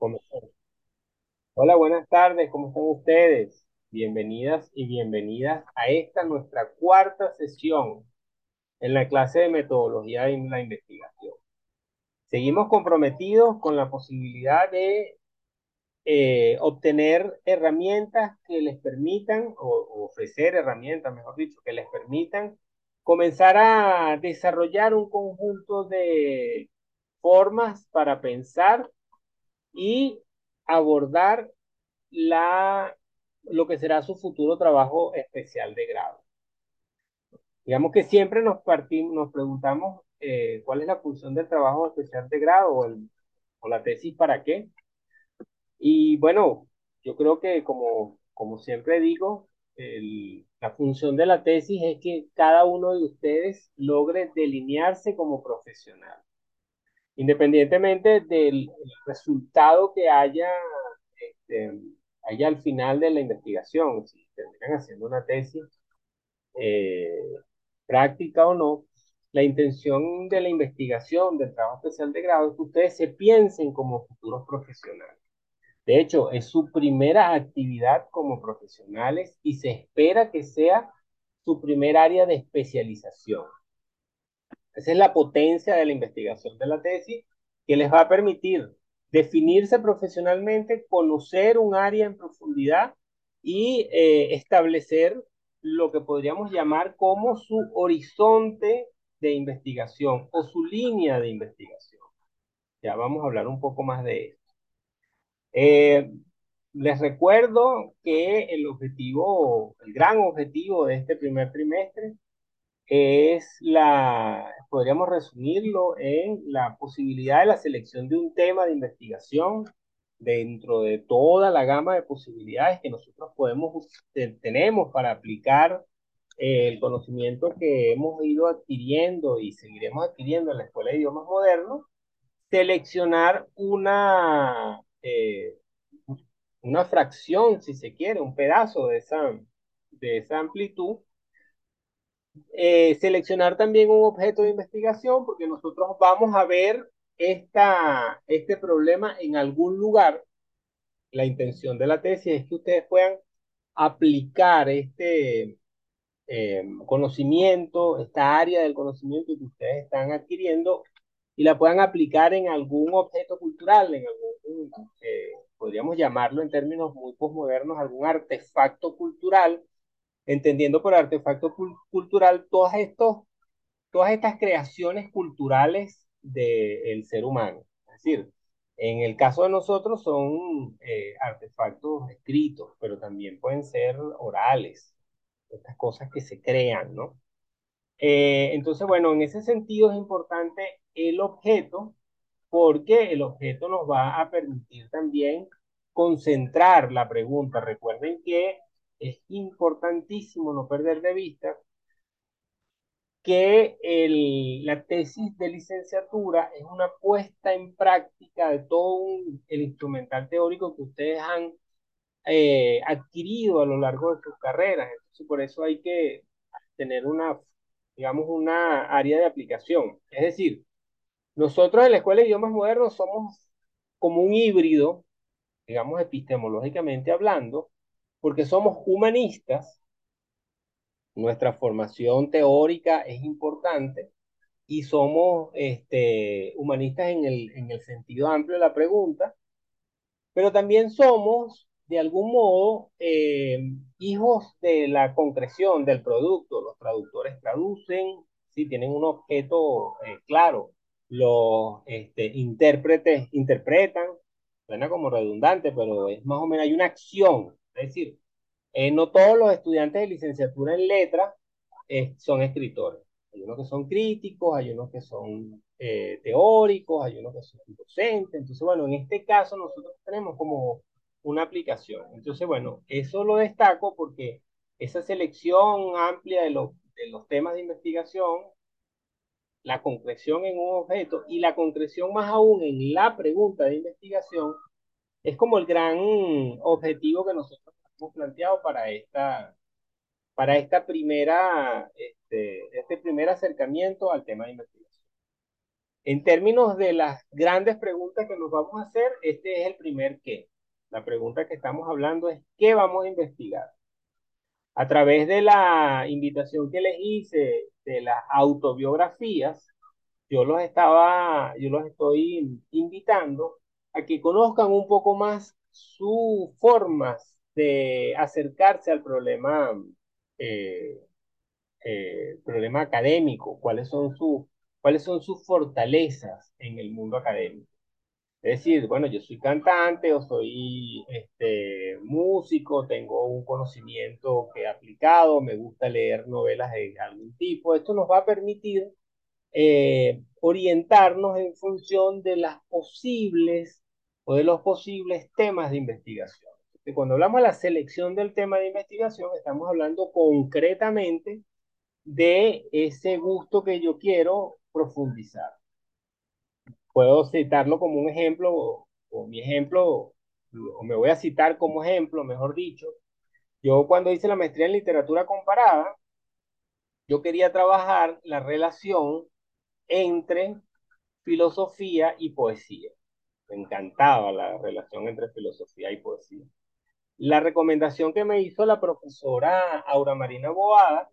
Hola, buenas tardes, ¿cómo están ustedes? Bienvenidas y bienvenidas a esta nuestra cuarta sesión en la clase de metodología en la investigación. Seguimos comprometidos con la posibilidad de eh, obtener herramientas que les permitan, o ofrecer herramientas, mejor dicho, que les permitan comenzar a desarrollar un conjunto de formas para pensar y abordar la, lo que será su futuro trabajo especial de grado. Digamos que siempre nos, partimos, nos preguntamos eh, cuál es la función del trabajo especial de grado o, el, la tesis para qué. Y bueno, yo creo que como, como siempre digo, la función de la tesis es que cada uno de ustedes logre delinearse como profesional independientemente del resultado que haya, este, haya al final de la investigación, si terminan haciendo una tesis eh, práctica o no, la intención de la investigación, del trabajo especial de grado, es que ustedes se piensen como futuros profesionales. De hecho, es su primera actividad como profesionales y se espera que sea su primer área de especialización. Esa es la potencia de la investigación de la tesis que les va a permitir definirse profesionalmente, conocer un área en profundidad y eh, establecer lo que podríamos llamar como su horizonte de investigación o su línea de investigación. Ya vamos a hablar un poco más de esto. Eh, les recuerdo que el objetivo, el gran objetivo de este primer trimestre es la, podríamos resumirlo en la posibilidad de la selección de un tema de investigación dentro de toda la gama de posibilidades que nosotros podemos, tenemos para aplicar eh, el conocimiento que hemos ido adquiriendo y seguiremos adquiriendo en la Escuela de Idiomas Modernos, seleccionar una, eh, una fracción, si se quiere, un pedazo de esa, de esa amplitud eh, seleccionar también un objeto de investigación porque nosotros vamos a ver esta, este problema en algún lugar. La intención de la tesis es que ustedes puedan aplicar este eh, conocimiento, esta área del conocimiento que ustedes están adquiriendo y la puedan aplicar en algún objeto cultural, en algún, eh, podríamos llamarlo en términos muy postmodernos, algún artefacto cultural entendiendo por artefacto cultural todas, estos, todas estas creaciones culturales del ser humano. Es decir, en el caso de nosotros son eh, artefactos escritos, pero también pueden ser orales, estas cosas que se crean, ¿no? Eh, entonces, bueno, en ese sentido es importante el objeto, porque el objeto nos va a permitir también concentrar la pregunta. Recuerden que es importantísimo no perder de vista que el, la tesis de licenciatura es una puesta en práctica de todo el instrumental teórico que ustedes han eh, adquirido a lo largo de sus carreras. Entonces, por eso hay que tener una, digamos, una área de aplicación. Es decir, nosotros en la Escuela de Idiomas Modernos somos como un híbrido, digamos, epistemológicamente hablando, porque somos humanistas, nuestra formación teórica es importante y somos este, humanistas en el, en el sentido amplio de la pregunta, pero también somos, de algún modo, eh, hijos de la concreción del producto. Los traductores traducen, sí, tienen un objeto eh, claro. Los este, intérpretes interpretan, suena como redundante, pero es más o menos, hay una acción es decir, eh, no todos los estudiantes de licenciatura en letras eh, son escritores. Hay unos que son críticos, hay unos que son eh, teóricos, hay unos que son docentes. Entonces, bueno, en este caso nosotros tenemos como una aplicación. Entonces, bueno, eso lo destaco porque esa selección amplia de de los temas de investigación, la concreción en un objeto y la concreción más aún en la pregunta de investigación, es como el gran objetivo que nosotros hemos planteado para esta, para esta primera, este, este primer acercamiento al tema de investigación. En términos de las grandes preguntas que nos vamos a hacer, este es el primer qué. La pregunta que estamos hablando es ¿qué vamos a investigar? A través de la invitación que les hice de las autobiografías, yo los estaba, yo los estoy invitando a que conozcan un poco más sus formas de acercarse al problema, eh, eh, problema académico, cuáles son sus cuáles son sus fortalezas en el mundo académico. Es decir, bueno, yo soy cantante o soy este, músico, tengo un conocimiento que he aplicado, me gusta leer novelas de algún tipo. Esto nos va a permitir eh, orientarnos en función de las posibles o de los posibles temas de investigación. cuando hablamos de la selección del tema de investigación, estamos hablando concretamente de ese gusto que yo quiero profundizar. Puedo citarlo como un ejemplo, o, mi ejemplo, o me voy a citar como ejemplo, mejor dicho. Yo cuando hice la maestría en literatura comparada, yo quería trabajar la relación entre filosofía y poesía. Me encantaba la relación entre filosofía y poesía. La recomendación que me hizo la profesora Aura Marina Boada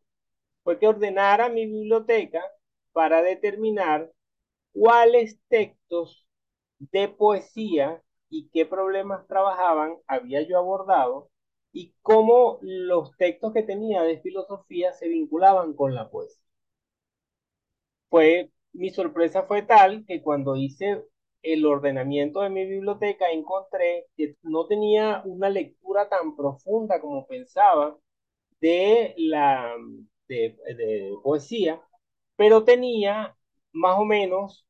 fue que ordenara mi biblioteca para determinar cuáles textos de poesía y qué problemas trabajaban había yo abordado y cómo los textos que tenía de filosofía se vinculaban con la poesía. Fue, mi sorpresa fue tal que cuando hice el ordenamiento de mi biblioteca encontré que no tenía una lectura tan profunda como pensaba de la de, poesía, pero tenía más o menos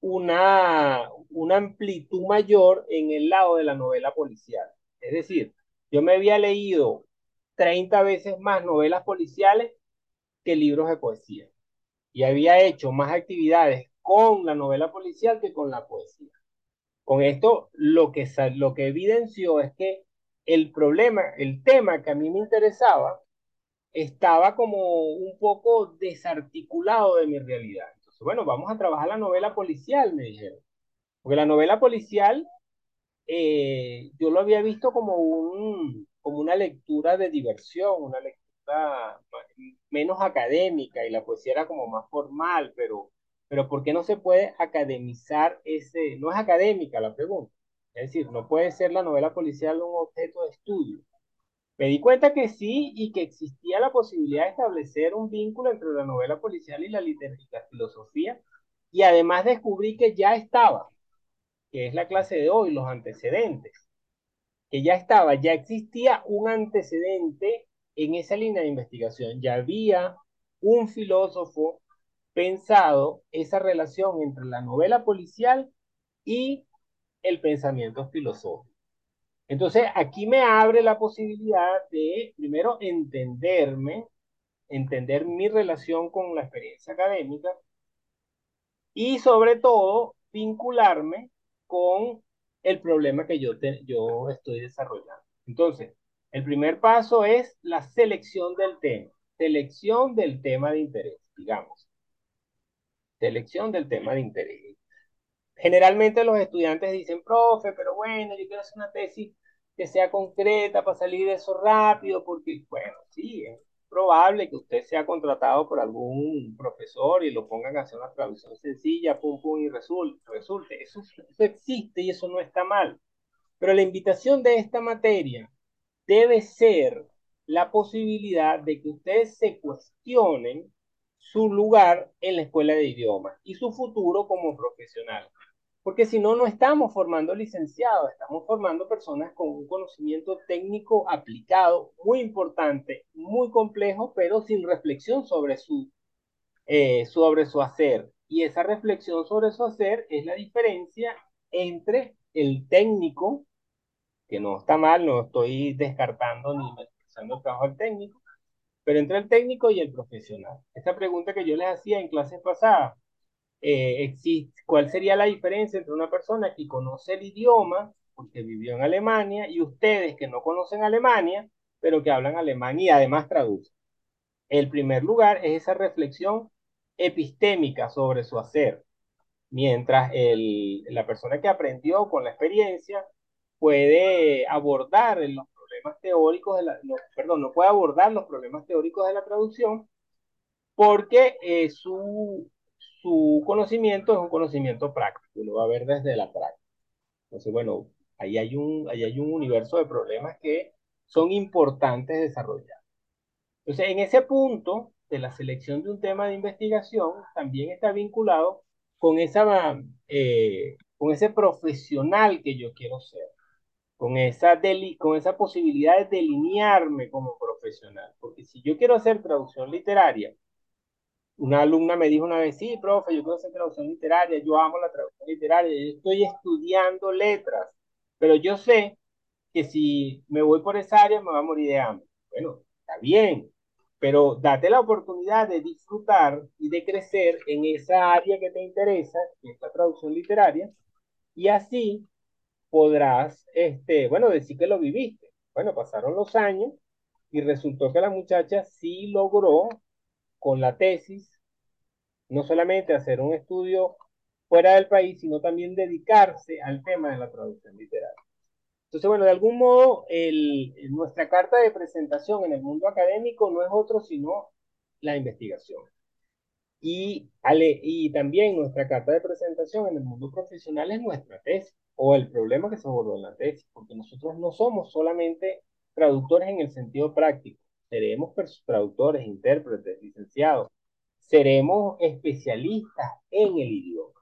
una, una amplitud mayor en el lado de la novela policial. Es decir, yo me había leído 30 veces más novelas policiales que libros de poesía. Y había hecho más actividades con la novela policial que con la poesía. Con esto, lo que, lo que evidenció es que el problema, el tema que a mí me interesaba, estaba como un poco desarticulado de mi realidad. Entonces, bueno, vamos a trabajar la novela policial, me dijeron. Porque la novela policial, eh, yo lo había visto como, un, como una lectura de diversión, una lectura menos académica y la poesía era como más formal, pero, pero ¿por qué no se puede academizar ese? No es académica la pregunta. Es decir, no puede ser la novela policial un objeto de estudio. Me di cuenta que sí y que existía la posibilidad de establecer un vínculo entre la novela policial y la literatura filosofía. Y además descubrí que ya estaba, que es la clase de hoy, los antecedentes. Que ya estaba, ya existía un antecedente en esa línea de investigación. Ya había un filósofo pensado esa relación entre la novela policial y el pensamiento filosófico. Entonces, aquí me abre la posibilidad de, primero, entenderme, entender mi relación con la experiencia académica y, sobre todo, vincularme con el problema que yo, yo estoy desarrollando. Entonces, el primer paso es la selección del tema, selección del tema de interés, digamos. Selección del tema de interés generalmente los estudiantes dicen, profe, pero bueno, yo quiero hacer una tesis que sea concreta para salir de eso rápido, porque, bueno, sí, es probable que usted sea contratado por algún profesor y lo pongan a hacer una traducción sencilla, pum, pum, y resulte. resulte. Eso, eso existe y eso no está mal. Pero la invitación de esta materia debe ser la posibilidad de que ustedes se cuestionen su lugar en la escuela de idiomas y su futuro como profesional porque si no, no estamos formando licenciados, estamos formando personas con un conocimiento técnico aplicado muy importante, muy complejo, pero sin reflexión sobre su, eh, sobre su hacer. Y esa reflexión sobre su hacer es la diferencia entre el técnico, que no está mal, no estoy descartando ni menospreciando el trabajo del técnico, pero entre el técnico y el profesional. Esta pregunta que yo les hacía en clases pasadas, eh, cuál sería la diferencia entre una persona que conoce el idioma, porque vivió en Alemania, y ustedes que no conocen Alemania, pero que hablan alemán y además traducen. El primer lugar es esa reflexión epistémica sobre su hacer. mientras el, la persona que aprendió con la experiencia puede abordar los problemas teóricos de la, no, perdón, no puede abordar los problemas teóricos de la traducción porque eh, su, su conocimiento es un conocimiento práctico, lo va a ver desde la práctica. Entonces, bueno, ahí hay un, ahí hay un universo de problemas que son importantes desarrollar. Entonces, en ese punto de la selección de un tema de investigación, también está vinculado con, esa, eh, con ese profesional que yo quiero ser, con esa, deli posibilidad de delinearme como profesional. Porque si yo quiero hacer traducción literaria, una alumna me dijo una vez, sí, profe, yo quiero hacer traducción literaria, yo amo la traducción literaria, yo estoy estudiando letras, pero yo sé que si me voy por esa área me va a morir de hambre. Bueno, está bien, pero date la oportunidad de disfrutar y de crecer en esa área que te interesa, que es la traducción literaria, y así podrás, este, bueno, decir que lo viviste. Bueno, pasaron los años y resultó que la muchacha sí logró con la tesis no solamente hacer un estudio fuera del país, sino también dedicarse al tema de la traducción literaria. Entonces, bueno, de algún modo, el, nuestra carta de presentación en el mundo académico no es otro sino la investigación. Y, ale, y también nuestra carta de presentación en el mundo profesional es nuestra tesis o el problema que se abordó en la tesis, porque nosotros no somos solamente traductores en el sentido práctico, seremos traductores, intérpretes, licenciados, seremos especialistas en el idioma.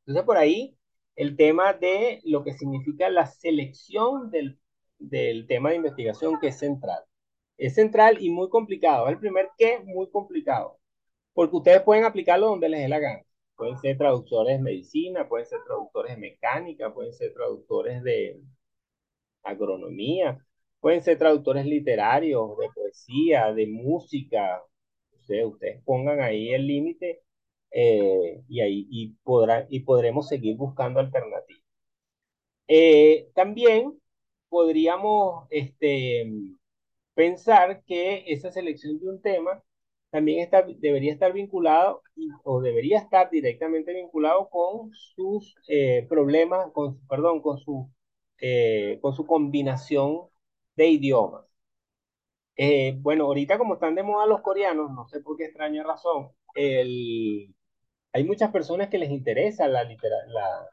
Entonces, por ahí el tema de lo que significa la selección del, del tema de investigación que es central. Es central y muy complicado. El primer que muy complicado, porque ustedes pueden aplicarlo donde les dé la gana. Pueden ser traductores de medicina, pueden ser traductores de mecánica, pueden ser traductores de agronomía, pueden ser traductores literarios, de poesía, de música. Ustedes, ustedes pongan ahí el límite eh, y ahí y, y podremos seguir buscando alternativas. Eh, también podríamos este, pensar que esa selección de un tema también está, debería estar vinculado o debería estar directamente vinculado con sus eh, problemas, con, perdón, con su, con su combinación de idiomas. bueno, ahorita como están de moda los coreanos, no sé por qué extraña razón, el, hay muchas personas que les interesa la, la,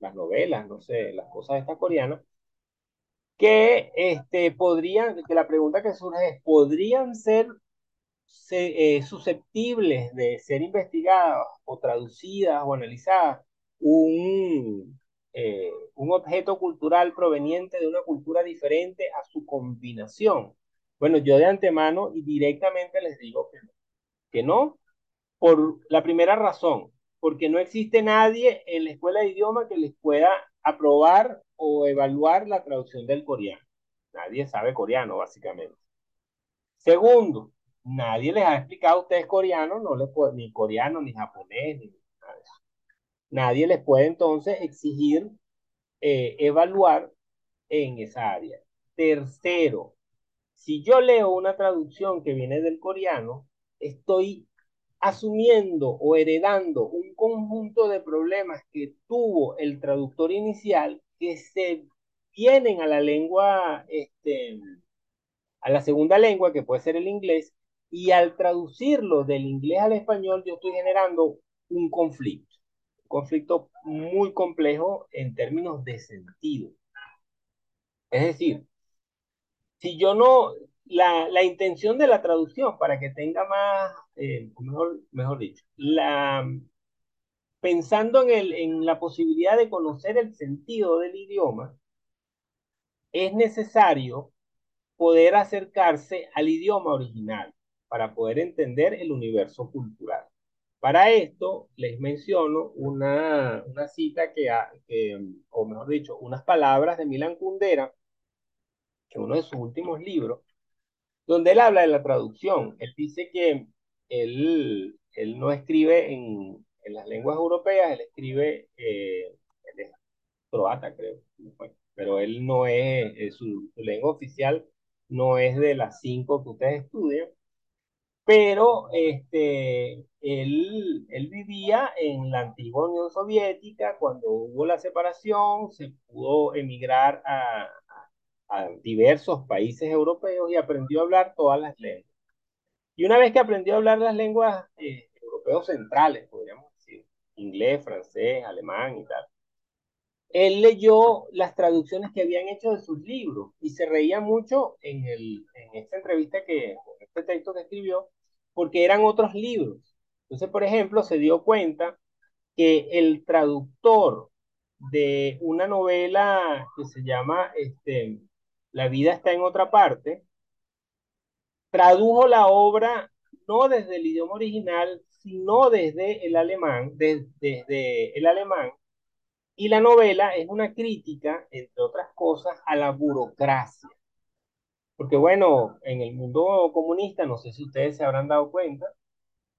las novelas, no sé, las cosas estas coreanas, que este, podrían, que la pregunta que surge es, ¿podrían ser eh, susceptibles de ser investigadas o traducidas o analizadas un, eh, un objeto cultural proveniente de una cultura diferente a su combinación? Bueno, yo de antemano y directamente les digo que no, que no por la primera razón, porque no existe nadie en la escuela de idioma que les pueda aprobar o evaluar la traducción del coreano. Nadie sabe coreano, básicamente. Segundo, nadie les ha explicado a ustedes coreano, no les ni coreano, ni japonés, ni nada. Nadie les puede entonces exigir eh, evaluar en esa área. Tercero, si yo leo una traducción que viene del coreano, estoy asumiendo o heredando un conjunto de problemas que tuvo el traductor inicial que se vienen a la lengua, este, a la segunda lengua, que puede ser el inglés, y al traducirlo del inglés al español, yo estoy generando un conflicto, un conflicto muy complejo en términos de sentido. Es decir, si yo no, la, la intención de la traducción, para que tenga más, eh, mejor, mejor dicho, la, pensando en, el, en la posibilidad de conocer el sentido del idioma, es necesario poder acercarse al idioma original para poder entender el universo cultural. Para esto les menciono una, una cita que, que, o mejor dicho, unas palabras de Milan Kundera, que uno de sus últimos libros, donde él habla de la traducción. Él dice que él, él no escribe en, en, las lenguas europeas, él escribe, eh, él croata, creo, pero él no es, su, su, lengua oficial no es de las cinco que ustedes estudian. Pero este, él, él vivía en la antigua Unión Soviética, cuando hubo la separación, se pudo emigrar a, a diversos países europeos y aprendió a hablar todas las lenguas. Y una vez que aprendió a hablar las lenguas eh, europeos centrales, podríamos decir, inglés, francés, alemán y tal, él leyó las traducciones que habían hecho de sus libros y se reía mucho en, el, en esta entrevista que, en este texto que escribió, porque eran otros libros. Entonces, por ejemplo, se dio cuenta que el traductor de una novela que se llama este, La vida está en otra parte, tradujo la obra no desde el idioma original, sino desde el alemán, desde el alemán, y la novela es una crítica, entre otras cosas, a la burocracia. Porque bueno, en el mundo comunista, no sé si ustedes se habrán dado cuenta,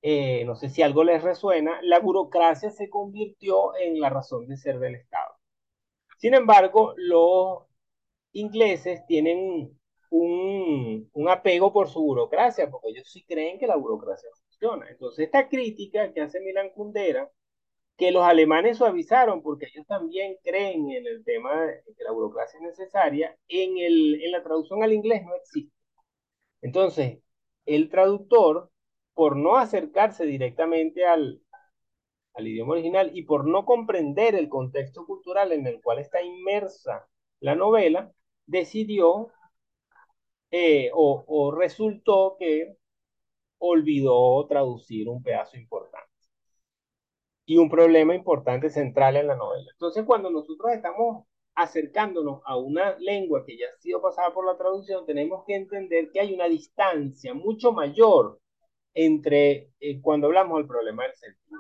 eh, no sé si algo les resuena, la burocracia se convirtió en la razón de ser del Estado. Sin embargo, los ingleses tienen un, un, apego por su burocracia, porque ellos sí creen que la burocracia funciona. Entonces, esta crítica que hace Milan Kundera que los alemanes suavizaron porque ellos también creen en el tema de que la burocracia es necesaria, en, el, en la traducción al inglés no existe. Entonces, el traductor, por no acercarse directamente al, al idioma original y por no comprender el contexto cultural en el cual está inmersa la novela, decidió eh, o, o resultó que olvidó traducir un pedazo importante y un problema importante central en la novela. Entonces, cuando nosotros estamos acercándonos a una lengua que ya ha sido pasada por la traducción, tenemos que entender que hay una distancia mucho mayor entre eh, cuando hablamos del problema del sentido.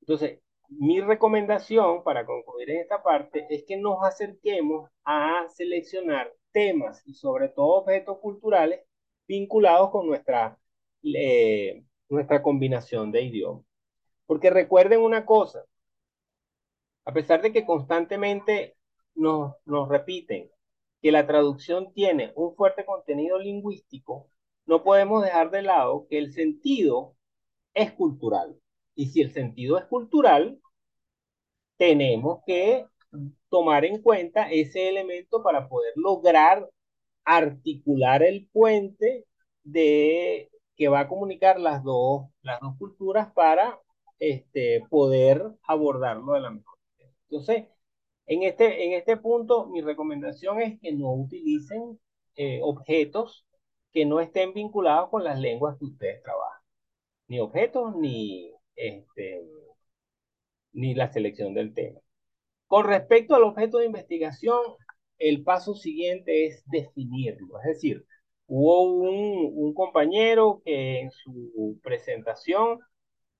Entonces, mi recomendación para concluir en esta parte es que nos acerquemos a seleccionar temas y sobre todo objetos culturales vinculados con nuestra, eh, nuestra combinación de idiomas. Porque recuerden una cosa, a pesar de que constantemente nos, nos repiten que la traducción tiene un fuerte contenido lingüístico, no podemos dejar de lado que el sentido es cultural. Y si el sentido es cultural, tenemos que tomar en cuenta ese elemento para poder lograr articular el puente de que va a comunicar las dos, las dos culturas para este, poder abordarlo de la mejor manera. Entonces, en este, en este punto, mi recomendación es que no utilicen eh, objetos que no estén vinculados con las lenguas que ustedes trabajan. Ni objetos, ni, este, ni la selección del tema. Con respecto al objeto de investigación, el paso siguiente es definirlo. Es decir, hubo un, un compañero que en su presentación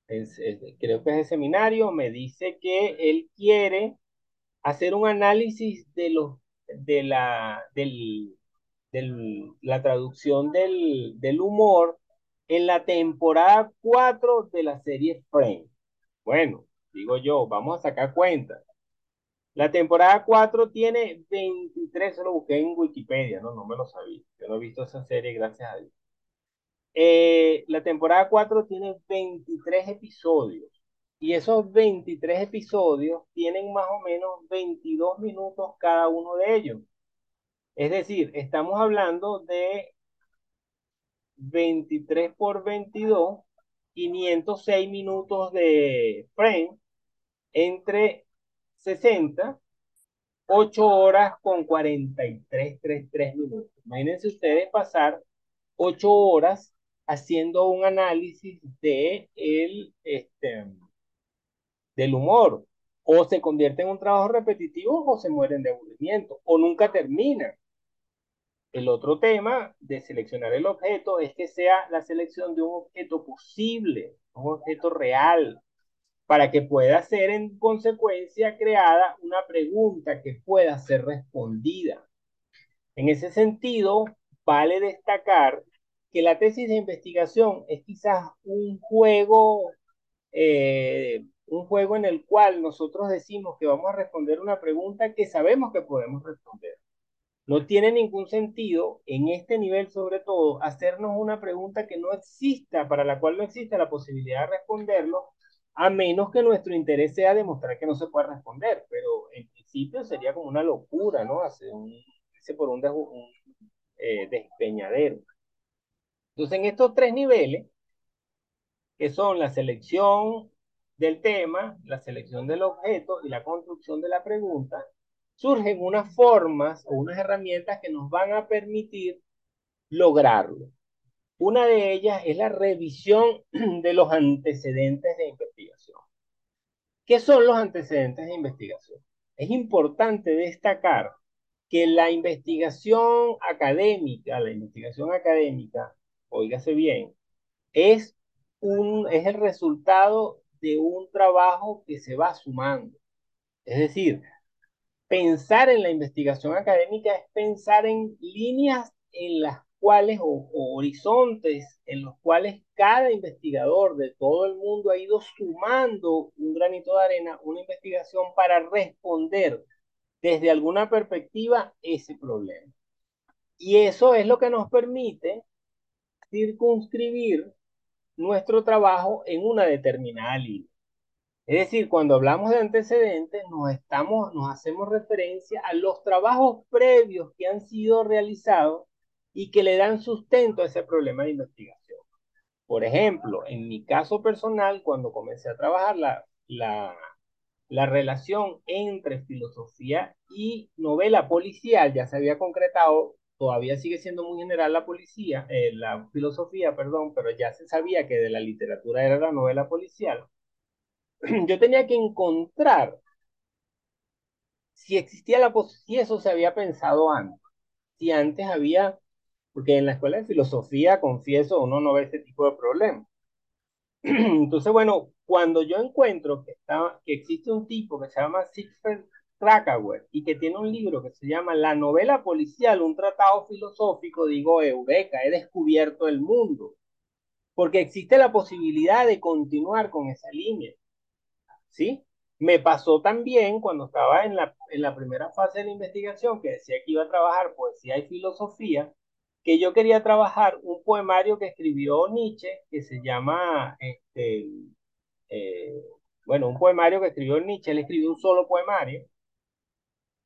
creo que es el seminario, me dice que él quiere hacer un análisis de, los, de, la, del, la traducción del, del humor en la temporada 4 de la serie Frame. Bueno, digo yo, vamos a sacar cuenta. La temporada 4 tiene 23, se lo busqué en Wikipedia, no, no me lo sabía. Yo no he visto esa serie, gracias a Dios. Eh, la temporada 4 tiene 23 episodios y esos 23 episodios tienen más o menos 22 minutos cada uno de ellos. Es decir, estamos hablando de 23 por 22, 506 minutos de frame entre 60, 8 horas con 43, 3 minutos. Imagínense ustedes pasar 8 horas haciendo un análisis de el, este, del humor. O se convierte en un trabajo repetitivo o se mueren de aburrimiento o nunca termina. El otro tema de seleccionar el objeto es que sea la selección de un objeto posible, un objeto real, para que pueda ser en consecuencia creada una pregunta que pueda ser respondida. En ese sentido, vale destacar que la tesis de investigación es quizás un juego, eh, un juego en el cual nosotros decimos que vamos a responder una pregunta que sabemos que podemos responder. No tiene ningún sentido, en este nivel sobre todo, hacernos una pregunta que no exista, para la cual no existe la posibilidad de responderlo, a menos que nuestro interés sea demostrar que no se puede responder. Pero en principio sería como una locura, ¿no? Hacer un, por un, un eh, despeñadero. Entonces, en estos tres niveles, que son la selección del tema, la selección del objeto y la construcción de la pregunta, surgen unas formas o unas herramientas que nos van a permitir lograrlo. Una de ellas es la revisión de los antecedentes de investigación. ¿Qué son los antecedentes de investigación? Es importante destacar que la investigación académica, la investigación académica, óigase bien, es, un, es el resultado de un trabajo que se va sumando. Es decir, pensar en la investigación académica es pensar en líneas en las cuales o, horizontes en los cuales cada investigador de todo el mundo ha ido sumando un granito de arena, una investigación para responder desde alguna perspectiva ese problema. Y eso es lo que nos permite circunscribir nuestro trabajo en una determinada línea. Es decir, cuando hablamos de antecedentes, nos, estamos, nos hacemos referencia a los trabajos previos que han sido realizados y que le dan sustento a ese problema de investigación. Por ejemplo, en mi caso personal, cuando comencé a trabajar la, la, la relación entre filosofía y novela policial, ya se había concretado, todavía sigue siendo muy general la policía, eh, la filosofía, perdón, pero ya se sabía que de la literatura era la novela policial yo tenía que encontrar si existía la si eso se había pensado antes, si antes había, porque en la escuela de filosofía, confieso, uno no ve ese tipo de problemas. Entonces, bueno, cuando yo encuentro que, está, que existe un tipo que se llama Siegfried Y que tiene un libro que se llama La novela policial, un tratado filosófico, digo, Eureka, he descubierto el mundo, porque existe la posibilidad de continuar con esa línea. ¿sí? Me pasó también cuando estaba en la, en la primera fase de la investigación, que decía que iba a trabajar poesía y filosofía, que yo quería trabajar un poemario que escribió Nietzsche, que se llama, este, eh, bueno, un poemario que escribió Nietzsche, él escribió un solo poemario,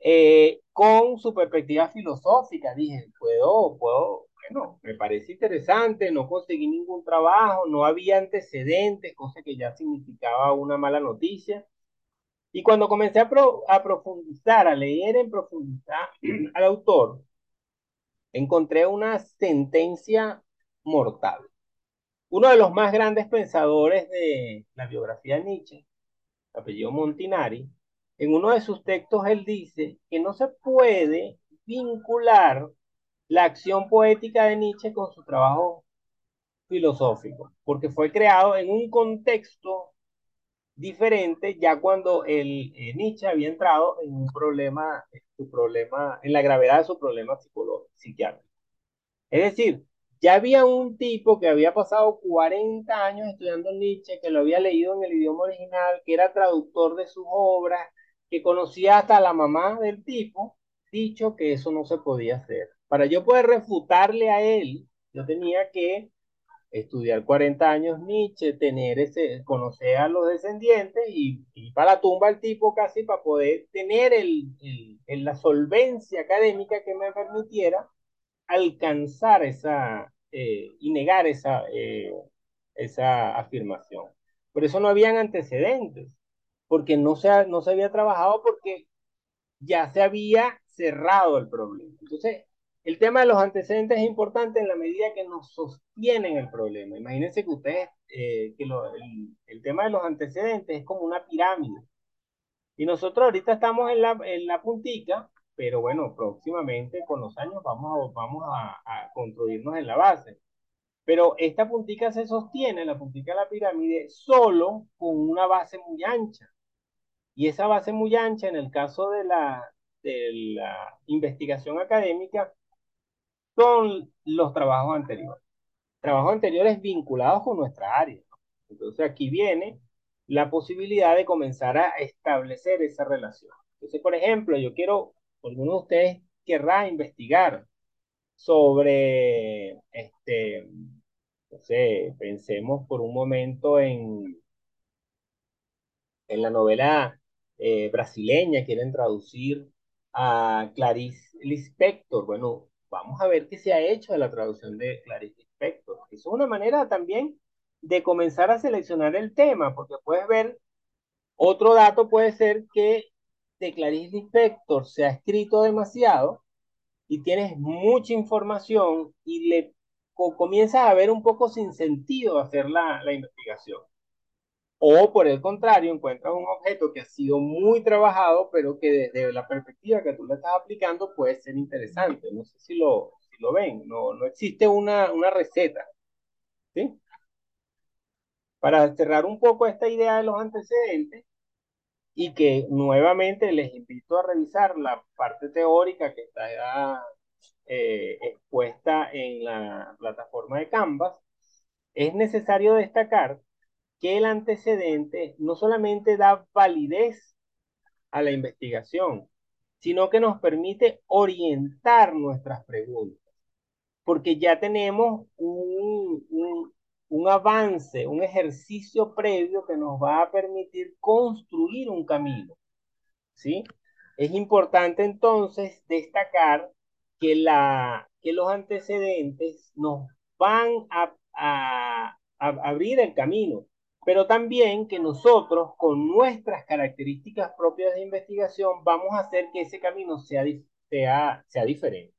eh, con su perspectiva filosófica. Dije, puedo, puedo, bueno, me parece interesante, no conseguí ningún trabajo, no había antecedentes, cosa que ya significaba una mala noticia. Y cuando comencé a, a profundizar, a leer en profundidad al autor, encontré una sentencia mortal. Uno de los más grandes pensadores de la biografía de Nietzsche, apellido Montinari, en uno de sus textos él dice que no se puede vincular la acción poética de Nietzsche con su trabajo filosófico, porque fue creado en un contexto diferente ya cuando el, eh, Nietzsche había entrado en un problema, en su problema, en la gravedad de su problema psicológico, psiquiátrico. Es decir, ya había un tipo que había pasado 40 años estudiando Nietzsche, que lo había leído en el idioma original, que era traductor de sus obras, que conocía hasta la mamá del tipo, dicho que eso no se podía hacer. Para yo poder refutarle a él, yo tenía que estudiar 40 años Nietzsche, tener ese, conocer a los descendientes y, para la tumba el tipo casi para poder tener el, el, la solvencia académica que me permitiera alcanzar esa eh, y negar esa, eh, esa afirmación. Por eso no habían antecedentes, porque no se, no se había trabajado porque ya se había cerrado el problema. Entonces, el tema de los antecedentes es importante en la medida que nos sostienen el problema. Imagínense que ustedes, eh, que el, el, tema de los antecedentes es como una pirámide. Y nosotros ahorita estamos en la, en la puntica, pero bueno, próximamente con los años vamos a, vamos a, a construirnos en la base. Pero esta puntica se sostiene, la puntica de la pirámide, solo con una base muy ancha. Y esa base muy ancha, en el caso de la, de la investigación académica, son los trabajos anteriores. Trabajos anteriores vinculados con nuestra área. Entonces aquí viene la posibilidad de comenzar a establecer esa relación. Entonces, por ejemplo, yo quiero, algunos de ustedes querrá investigar sobre, este, no sé, pensemos por un momento en, en la novela eh, brasileña, quieren traducir a Clarice Lispector. Bueno, vamos a ver qué se ha hecho de la traducción de Clarice Lispector. Eso es una manera también de comenzar a seleccionar el tema, porque puedes ver, otro dato puede ser que de Clarice Lispector se ha escrito demasiado y tienes mucha información y le comienzas a ver un poco sin sentido hacer la, la investigación. O por el contrario, encuentras un objeto que ha sido muy trabajado, pero que desde la perspectiva que tú le estás aplicando puede ser interesante. No sé si lo, si lo ven, no, no existe una, una receta. ¿sí? Para cerrar un poco esta idea de los antecedentes, y que nuevamente les invito a revisar la parte teórica que está eh, expuesta en la plataforma de Canvas, es necesario destacar que el antecedente no solamente da validez a la investigación, sino que nos permite orientar nuestras preguntas, porque ya tenemos un, un, un avance, un ejercicio previo que nos va a permitir construir un camino. ¿Sí? Es importante entonces destacar que, la, que los antecedentes nos van a, a, a abrir el camino, pero también que nosotros con nuestras características propias de investigación vamos a hacer que ese camino sea, sea, sea diferente.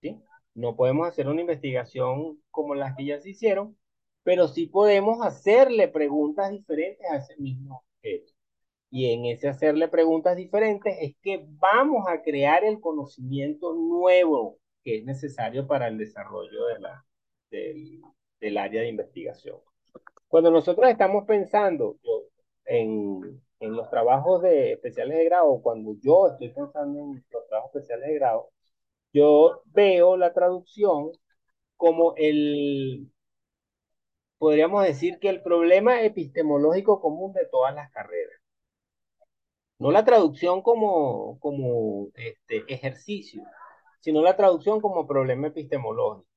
¿sí? No podemos hacer una investigación como las que ya se hicieron, pero sí podemos hacerle preguntas diferentes a ese mismo objeto. Y en ese hacerle preguntas diferentes es que vamos a crear el conocimiento nuevo que es necesario para el desarrollo de la, del, del área de investigación. Cuando nosotros estamos pensando en, en los trabajos de especiales de grado, cuando yo estoy pensando en los trabajos especiales de grado, yo veo la traducción como el, podríamos decir que el problema epistemológico común de todas las carreras. No la traducción como, como este, ejercicio, sino la traducción como problema epistemológico.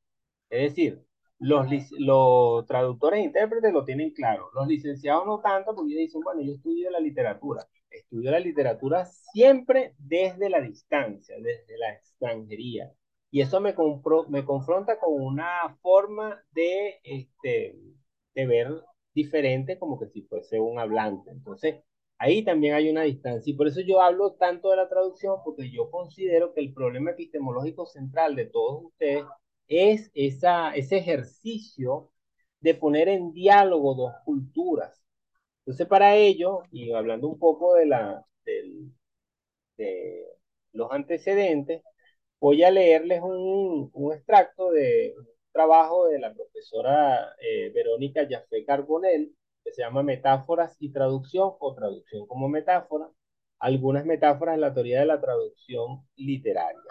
Es decir, los, los traductores e intérpretes lo tienen claro, los licenciados no tanto porque ellos dicen, bueno, yo estudio la literatura, estudio la literatura siempre desde la distancia, desde la extranjería. Y eso me, me confronta con una forma de, este, de ver diferente como que si fuese un hablante. Entonces, ahí también hay una distancia. Y por eso yo hablo tanto de la traducción, porque yo considero que el problema epistemológico central de todos ustedes es ese ejercicio de poner en diálogo dos culturas. Entonces, para ello, y hablando un poco de, la, de los antecedentes, voy a leerles un, un extracto de un trabajo de la profesora eh, Verónica Jafé Carbonell, que se llama Metáforas y Traducción o Traducción como Metáfora, algunas metáforas en la teoría de la traducción literaria.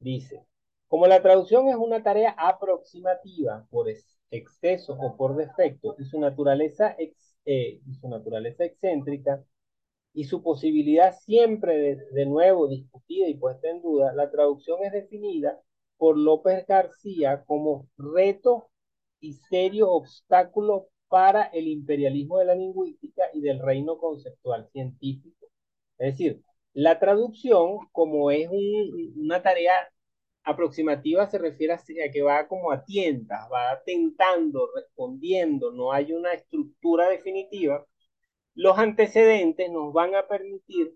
Dice, como la traducción es una tarea aproximativa por exceso o por defecto y su naturaleza, ex, eh, y su naturaleza excéntrica, y su posibilidad siempre de, nuevo discutida y puesta en duda, la traducción es definida por López García como reto y serio obstáculo para el imperialismo de la lingüística y del reino conceptual científico. Es decir, la traducción, como es un, una tarea aproximativa, se refiere a, que va como a tientas, va tentando, respondiendo, no hay una estructura definitiva, los antecedentes nos van a permitir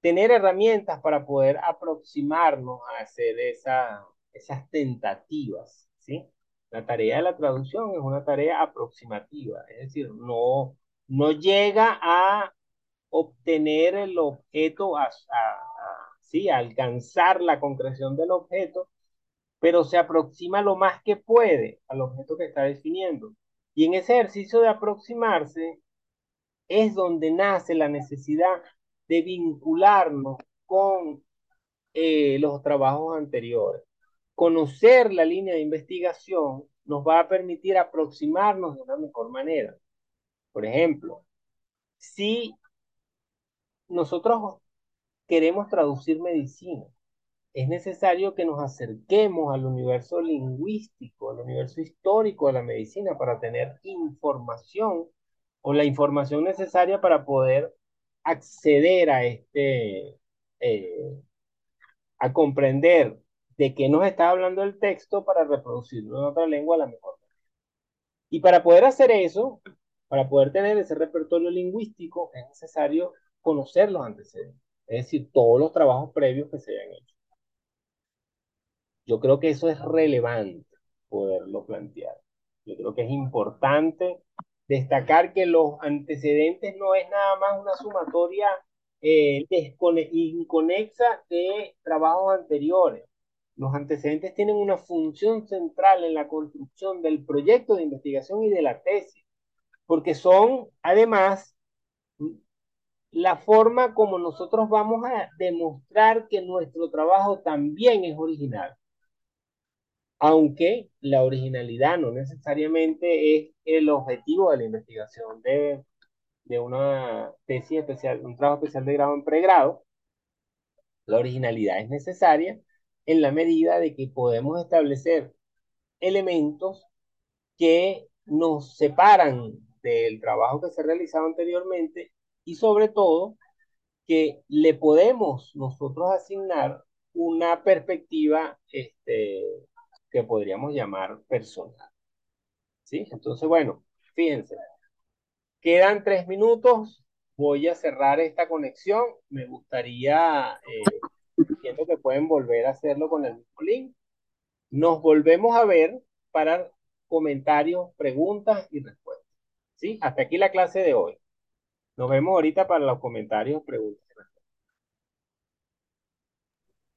tener herramientas para poder aproximarnos a hacer esa, esas tentativas, ¿sí? La tarea de la traducción es una tarea aproximativa, es decir, no, no llega a obtener el objeto, a, a, ¿sí? alcanzar la concreción del objeto, pero se aproxima lo más que puede al objeto que está definiendo. Y en ese ejercicio de aproximarse, es donde nace la necesidad de vincularnos con eh, los trabajos anteriores. Conocer la línea de investigación nos va a permitir aproximarnos de una mejor manera. Por ejemplo, si nosotros queremos traducir medicina, es necesario que nos acerquemos al universo lingüístico, al universo histórico de la medicina para tener información o la información necesaria para poder acceder a este, eh, a comprender de qué nos está hablando el texto para reproducirlo en otra lengua a la mejor Y para poder hacer eso, para poder tener ese repertorio lingüístico, es necesario conocer los antecedentes, es decir, todos los trabajos previos que se hayan hecho. Yo creo que eso es relevante poderlo plantear. Yo creo que es importante destacar que los antecedentes no es nada más una sumatoria eh, inconexa de trabajos anteriores. Los antecedentes tienen una función central en la construcción del proyecto de investigación y de la tesis, porque son además la forma como nosotros vamos a demostrar que nuestro trabajo también es original. Aunque la originalidad no necesariamente es el objetivo de la investigación de, de una tesis especial, un trabajo especial de grado en pregrado, la originalidad es necesaria en la medida de que podemos establecer elementos que nos separan del trabajo que se ha realizado anteriormente y sobre todo que le podemos nosotros asignar una perspectiva este, que podríamos llamar personal. ¿Sí? Entonces, bueno, fíjense, quedan tres minutos, voy a cerrar esta conexión, me gustaría, eh, entiendo que pueden volver a hacerlo con el mismo link. Nos volvemos a ver para comentarios, preguntas y respuestas. ¿Sí? Hasta aquí la clase de hoy. Nos vemos ahorita para los comentarios, preguntas.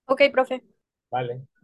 Ok, profe. Vale.